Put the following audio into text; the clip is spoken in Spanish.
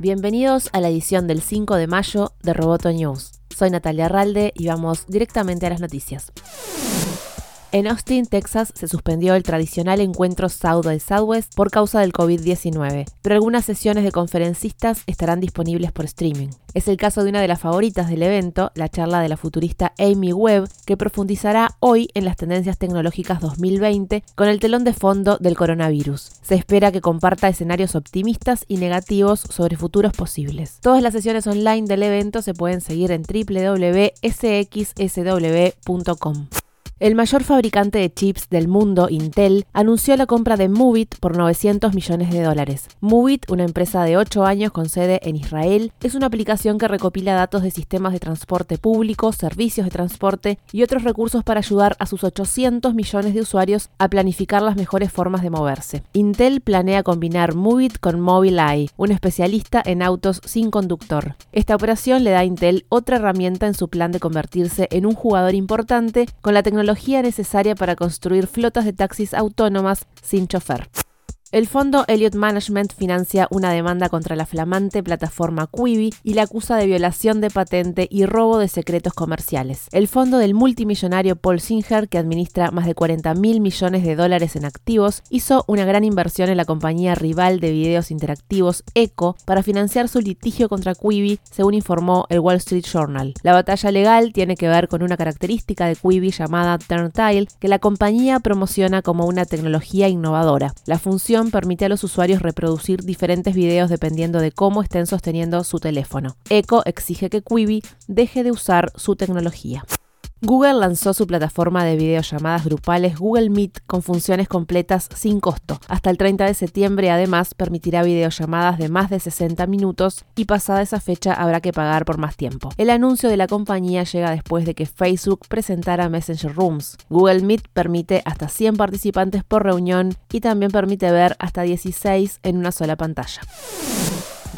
Bienvenidos a la edición del 5 de mayo de Roboto News. Soy Natalia Ralde y vamos directamente a las noticias. En Austin, Texas, se suspendió el tradicional encuentro South by Southwest por causa del COVID-19, pero algunas sesiones de conferencistas estarán disponibles por streaming. Es el caso de una de las favoritas del evento, la charla de la futurista Amy Webb, que profundizará hoy en las tendencias tecnológicas 2020 con el telón de fondo del coronavirus. Se espera que comparta escenarios optimistas y negativos sobre futuros posibles. Todas las sesiones online del evento se pueden seguir en www.sxsw.com. El mayor fabricante de chips del mundo, Intel, anunció la compra de Movit por 900 millones de dólares. Movit, una empresa de 8 años con sede en Israel, es una aplicación que recopila datos de sistemas de transporte público, servicios de transporte y otros recursos para ayudar a sus 800 millones de usuarios a planificar las mejores formas de moverse. Intel planea combinar Movit con Mobileye, un especialista en autos sin conductor. Esta operación le da a Intel otra herramienta en su plan de convertirse en un jugador importante con la tecnología necesaria para construir flotas de taxis autónomas sin chofer. El fondo Elliott Management financia una demanda contra la flamante plataforma Quibi y la acusa de violación de patente y robo de secretos comerciales. El fondo del multimillonario Paul Singer, que administra más de 40 mil millones de dólares en activos, hizo una gran inversión en la compañía rival de videos interactivos Echo para financiar su litigio contra Quibi, según informó el Wall Street Journal. La batalla legal tiene que ver con una característica de Quibi llamada Turntile, que la compañía promociona como una tecnología innovadora. La función permite a los usuarios reproducir diferentes videos dependiendo de cómo estén sosteniendo su teléfono. Echo exige que Quibi deje de usar su tecnología. Google lanzó su plataforma de videollamadas grupales Google Meet con funciones completas sin costo. Hasta el 30 de septiembre además permitirá videollamadas de más de 60 minutos y pasada esa fecha habrá que pagar por más tiempo. El anuncio de la compañía llega después de que Facebook presentara Messenger Rooms. Google Meet permite hasta 100 participantes por reunión y también permite ver hasta 16 en una sola pantalla.